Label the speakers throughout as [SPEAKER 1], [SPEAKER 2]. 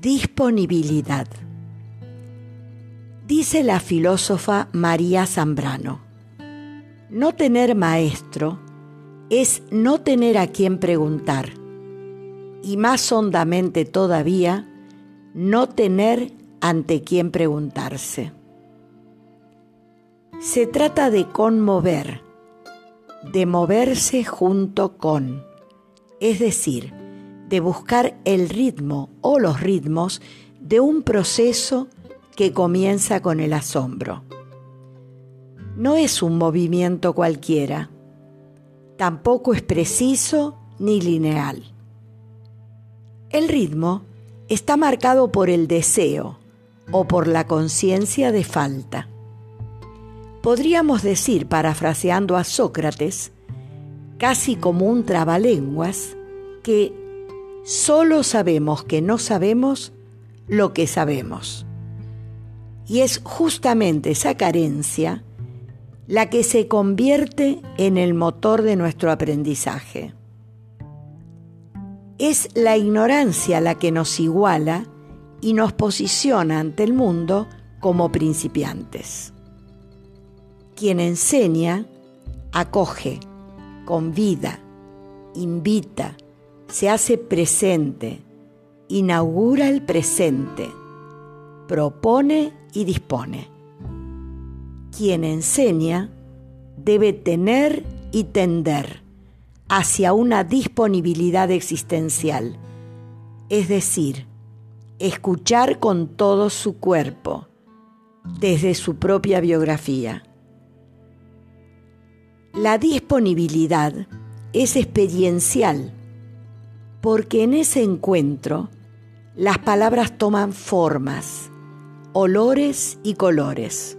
[SPEAKER 1] Disponibilidad. Dice la filósofa María Zambrano, no tener maestro es no tener a quien preguntar y más hondamente todavía, no tener ante quien preguntarse. Se trata de conmover, de moverse junto con, es decir, de buscar el ritmo o los ritmos de un proceso que comienza con el asombro. No es un movimiento cualquiera, tampoco es preciso ni lineal. El ritmo está marcado por el deseo o por la conciencia de falta. Podríamos decir, parafraseando a Sócrates, casi como un trabalenguas, que solo sabemos que no sabemos lo que sabemos. Y es justamente esa carencia la que se convierte en el motor de nuestro aprendizaje. Es la ignorancia la que nos iguala y nos posiciona ante el mundo como principiantes. Quien enseña, acoge, convida, invita, se hace presente, inaugura el presente, propone y dispone. Quien enseña debe tener y tender hacia una disponibilidad existencial, es decir, escuchar con todo su cuerpo, desde su propia biografía. La disponibilidad es experiencial, porque en ese encuentro las palabras toman formas, olores y colores.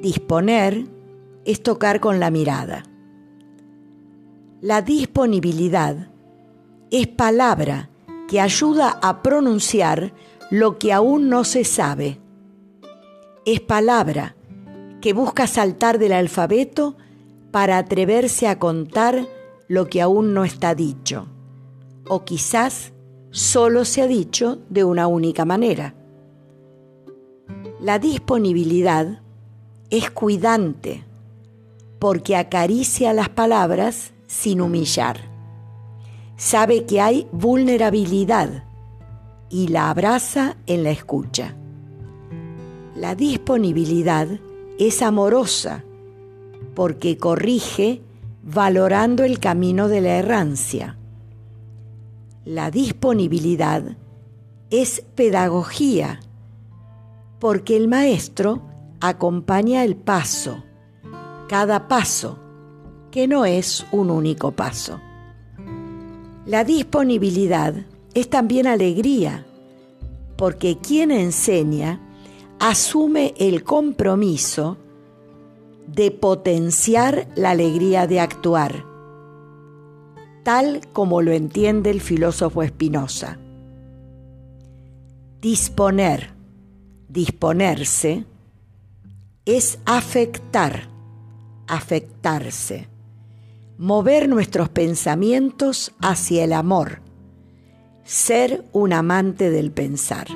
[SPEAKER 1] Disponer es tocar con la mirada. La disponibilidad es palabra que ayuda a pronunciar lo que aún no se sabe. Es palabra que busca saltar del alfabeto para atreverse a contar lo que aún no está dicho. O quizás solo se ha dicho de una única manera. La disponibilidad es cuidante porque acaricia las palabras sin humillar. Sabe que hay vulnerabilidad y la abraza en la escucha. La disponibilidad es amorosa porque corrige valorando el camino de la errancia. La disponibilidad es pedagogía porque el maestro acompaña el paso, cada paso que no es un único paso. La disponibilidad es también alegría, porque quien enseña asume el compromiso de potenciar la alegría de actuar, tal como lo entiende el filósofo Espinosa. Disponer, disponerse, es afectar, afectarse mover nuestros pensamientos hacia el amor, ser un amante del pensar.